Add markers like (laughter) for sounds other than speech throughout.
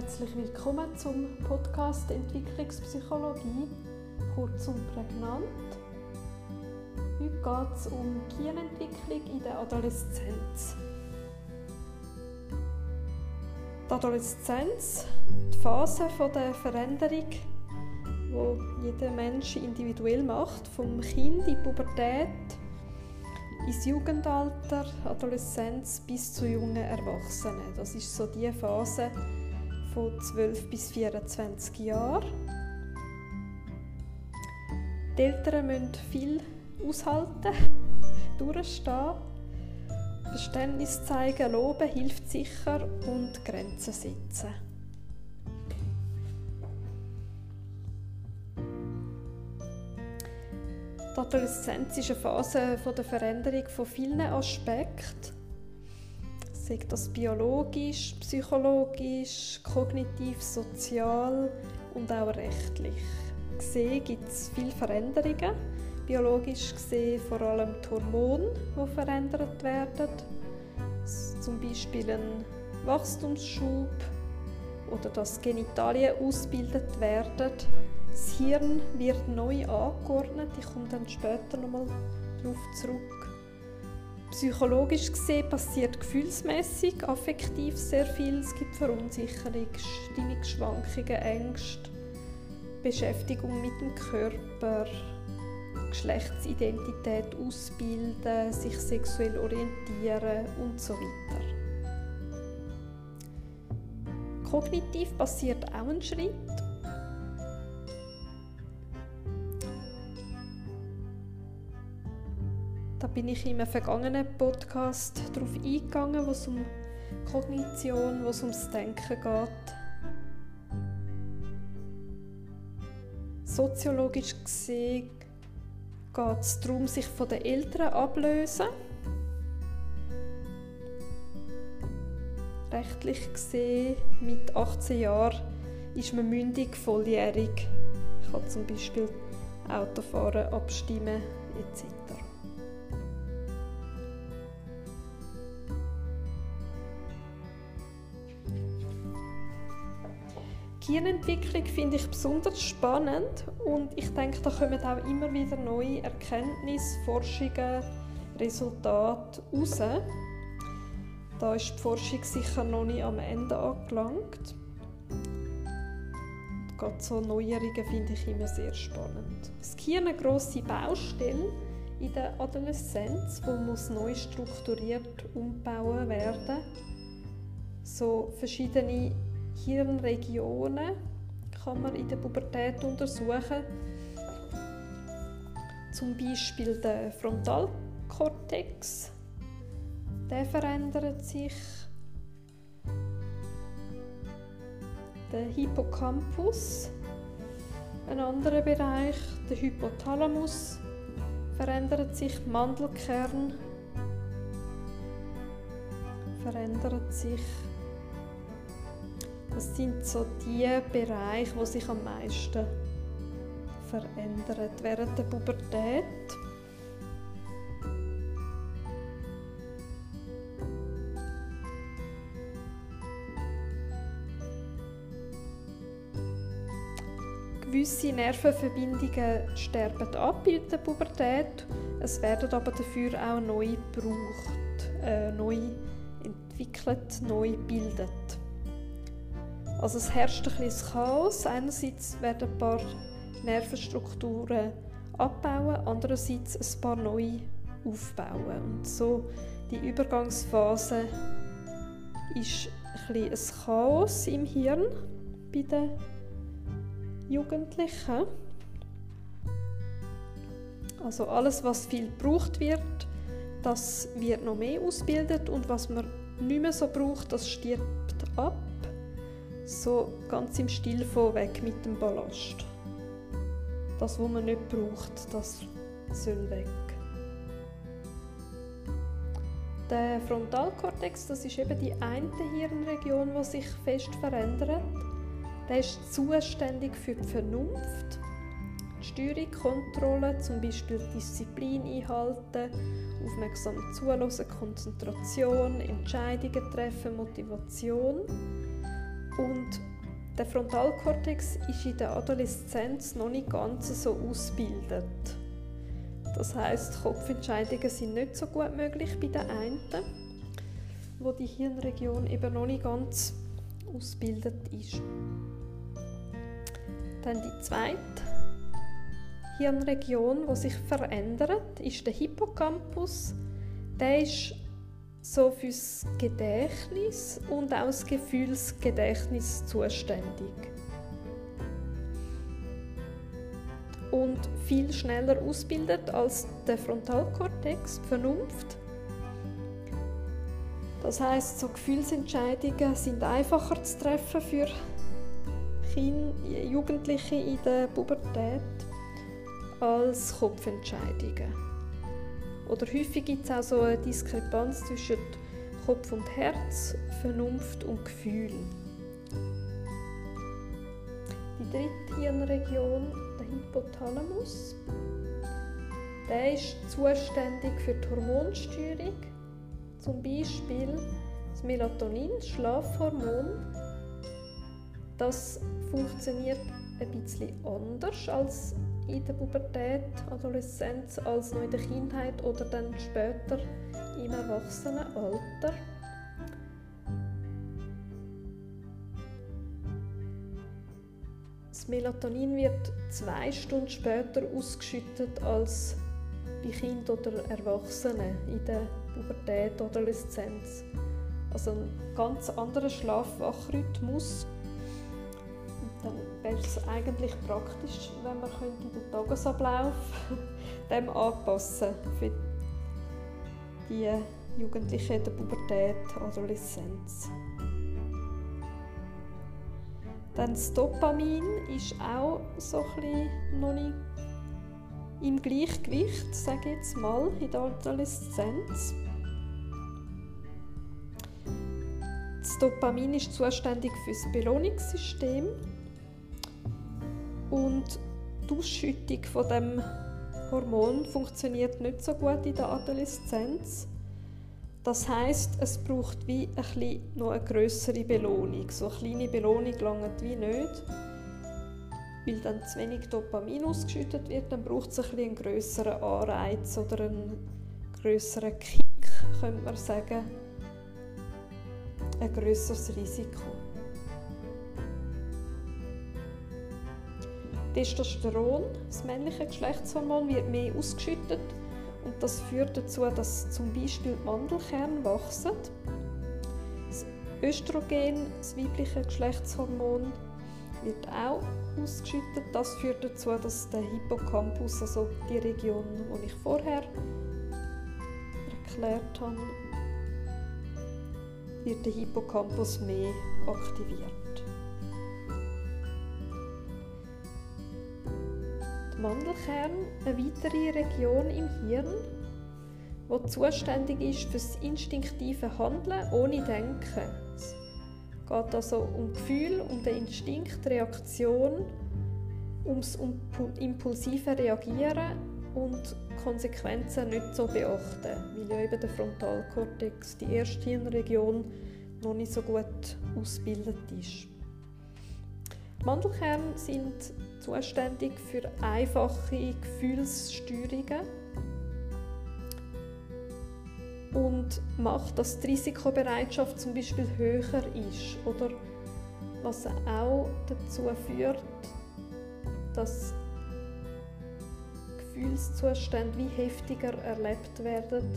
Herzlich willkommen zum Podcast Entwicklungspsychologie, kurz und prägnant. Heute geht es um Gehirnentwicklung in der Adoleszenz. Die Adoleszenz, die Phase der Veränderung, die jeder Mensch individuell macht, vom Kind in die Pubertät, ins Jugendalter, Adoleszenz bis zu jungen Erwachsenen. Das ist so die Phase von 12 bis 24 Jahren. Die Eltern müssen viel aushalten, (laughs) durchstehen. Verständnis zeigen, loben hilft sicher und Grenzen setzen. Die Adoleszenz ist eine Phase der Veränderung von vielen Aspekten. Sei das biologisch, psychologisch, kognitiv, sozial und auch rechtlich. Gesehen gibt es viele Veränderungen. Biologisch gesehen vor allem die Hormone, die verändert werden. Zum Beispiel ein Wachstumsschub oder dass Genitalien ausgebildet werden das Hirn wird neu angeordnet. Ich komme dann später nochmal darauf zurück. Psychologisch gesehen passiert gefühlsmäßig, affektiv sehr viel. Es gibt Verunsicherung, Stimmungsschwankungen, Ängste, Beschäftigung mit dem Körper, Geschlechtsidentität ausbilden, sich sexuell orientieren und so weiter. Kognitiv passiert auch ein Schritt Da bin ich in einem vergangenen Podcast darauf eingegangen, wo es um Kognition, wo es ums Denken geht. Soziologisch gesehen geht es darum, sich von den Eltern ablösen. Rechtlich gesehen, mit 18 Jahren ist man mündig, volljährig. Ich kann zum Beispiel Autofahren, abstimmen etc. Gehirnentwicklung finde ich besonders spannend und ich denke, da kommen auch immer wieder neue Erkenntnisse, Forschungen, Resultate raus. Da ist die Forschung sicher noch nicht am Ende angelangt. Gerade so Neuerungen finde ich immer sehr spannend. Das Gehirn eine grosse Baustelle in der Adoleszenz, wo muss neu strukturiert umbauen werden. So verschiedene Hirnregionen kann man in der Pubertät untersuchen. Zum Beispiel der Frontalkortex. Der verändert sich. Der Hippocampus, ein anderer Bereich, der Hypothalamus, verändert sich. Mandelkern verändert sich. Das sind so die Bereiche, die sich am meisten verändern während der Pubertät. Gewisse Nervenverbindungen sterben ab in der Pubertät. Es werden aber dafür auch neu gebraucht, äh, neu entwickelt, neu gebildet. Also es herrscht ein bisschen Chaos. Einerseits werden ein paar Nervenstrukturen abbauen, andererseits ein paar neue aufbauen. Und so die Übergangsphase ist ein, ein Chaos im Hirn bei den Jugendlichen. Also alles, was viel gebraucht wird, das wird noch mehr ausgebildet und was man nicht mehr so braucht, das stirbt ab. So ganz im Stil von weg mit dem Ballast. Das, was man nicht braucht, das soll weg. Der Frontalkortex, das ist eben die eine Hirnregion, die sich fest verändert. Der ist zuständig für die Vernunft, die Steuerung, Kontrolle, zum Beispiel Disziplin einhalten, aufmerksam zuhören, Konzentration, Entscheidungen treffen, Motivation. Und der Frontalkortex ist in der Adoleszenz noch nicht ganz so ausgebildet. Das heißt, Kopfentscheidungen sind nicht so gut möglich bei den einen, wo die Hirnregion eben noch nicht ganz ausgebildet ist. Dann die zweite Hirnregion, die sich verändert, ist der Hippocampus. Der ist so fürs Gedächtnis und auch das Gefühlsgedächtnis zuständig. Und viel schneller ausbildet als der Frontalkortex, Vernunft. Das heißt, so Gefühlsentscheidungen sind einfacher zu treffen für Kinder, Jugendliche in der Pubertät als Kopfentscheidungen. Oder häufig gibt es auch so eine Diskrepanz zwischen Kopf und Herz, Vernunft und Gefühl. Die dritte Hirnregion, der Hypothalamus, der ist zuständig für die Hormonsteuerung, zum Beispiel das Melatonin, das Schlafhormon. Das funktioniert ein bisschen anders als in der Pubertät, Adoleszenz als noch in der Kindheit oder dann später im Erwachsenenalter. Das Melatonin wird zwei Stunden später ausgeschüttet als bei Kind oder Erwachsenen in der Pubertät, oder Adoleszenz. Also ein ganz anderer Schlafwachrhythmus dann wäre es eigentlich praktisch, wenn man den Tagesablauf (laughs) dem anpassen für die Jugendlichen in der Pubertät, Adoleszenz. Dann das Dopamin ist auch so ein noch nicht im Gleichgewicht, sage ich jetzt mal, in der Adoleszenz. Das Dopamin ist zuständig für das Belohnungssystem und die Ausschüttung von dem Hormon funktioniert nicht so gut in der Adoleszenz. Das heißt, es braucht wie ein noch eine größere Belohnung. So eine kleine Belohnung langt wie nicht, weil dann zu wenig Dopamin ausgeschüttet wird. Dann braucht es ein einen größeren Anreiz oder einen größeren Kick, könnte man sagen, ein größeres Risiko. Testosteron, das männliche Geschlechtshormon, wird mehr ausgeschüttet und das führt dazu, dass zum Beispiel die Mandelkerne wachsen. Das Östrogen, das weibliche Geschlechtshormon, wird auch ausgeschüttet. Das führt dazu, dass der Hippocampus, also die Region, die ich vorher erklärt habe, wird der Hippocampus mehr aktiviert. Mandelkern eine weitere Region im Hirn, die zuständig ist für das instinktive Handeln ohne Denken. Es geht also um Gefühl, um den Instinkt, Reaktion, ums impulsive Reagieren und Konsequenzen nicht so beachten, weil ja eben der Frontalkortex, die erste Hirnregion, noch nicht so gut ausgebildet ist. Die Mandelkerne sind zuständig für einfache Gefühlssteuerungen und macht, dass die Risikobereitschaft zum Beispiel höher ist oder was auch dazu führt, dass Gefühlszustände wie heftiger erlebt werden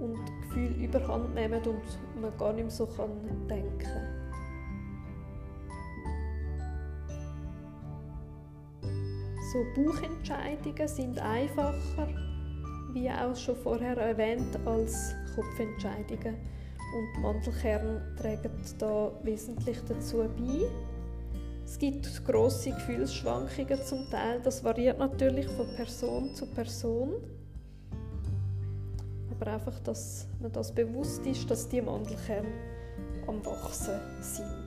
und Gefühle überhand nehmen und man gar nicht mehr so denken kann. So Bauchentscheidungen sind einfacher, wie auch schon vorher erwähnt, als Kopfentscheidungen. Und Mandelkern tragen da wesentlich dazu bei. Es gibt große Gefühlsschwankungen zum Teil. Das variiert natürlich von Person zu Person. Aber einfach, dass man das bewusst ist, dass die Mandelkerne am Wachsen sind.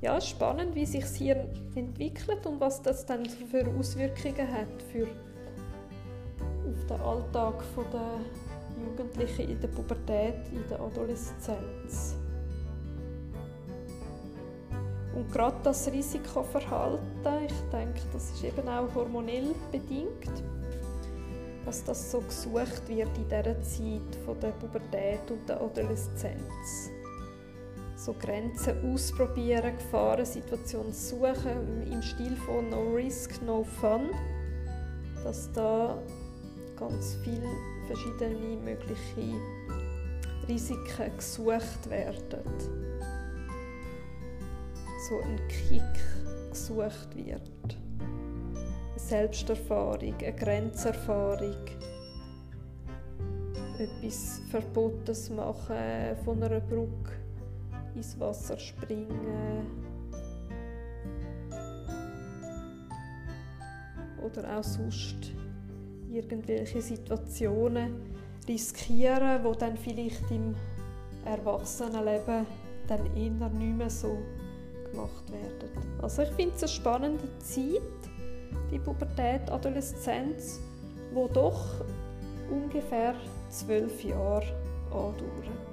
Ja, spannend, wie sich hier entwickelt und was das dann für Auswirkungen hat für auf den Alltag der Jugendliche in der Pubertät, in der Adoleszenz. Und gerade das Risikoverhalten, ich denke, das ist eben auch hormonell bedingt, dass das so gesucht wird in dieser Zeit von der Pubertät und der Adoleszenz. So Grenzen ausprobieren, Gefahrensituationen suchen, im Stil von No Risk, No Fun, dass da ganz viele verschiedene mögliche Risiken gesucht werden. So ein Kick gesucht wird. Eine Selbsterfahrung, eine Grenzerfahrung, etwas Verbotenes machen, von einer Brücke ins Wasser springen. Oder auch sonst irgendwelche Situationen riskieren, wo dann vielleicht im Erwachsenenleben dann eher nicht mehr so gemacht werden. Also ich finde es eine spannende Zeit, die Pubertät, Adoleszenz, wo doch ungefähr zwölf Jahre andauert.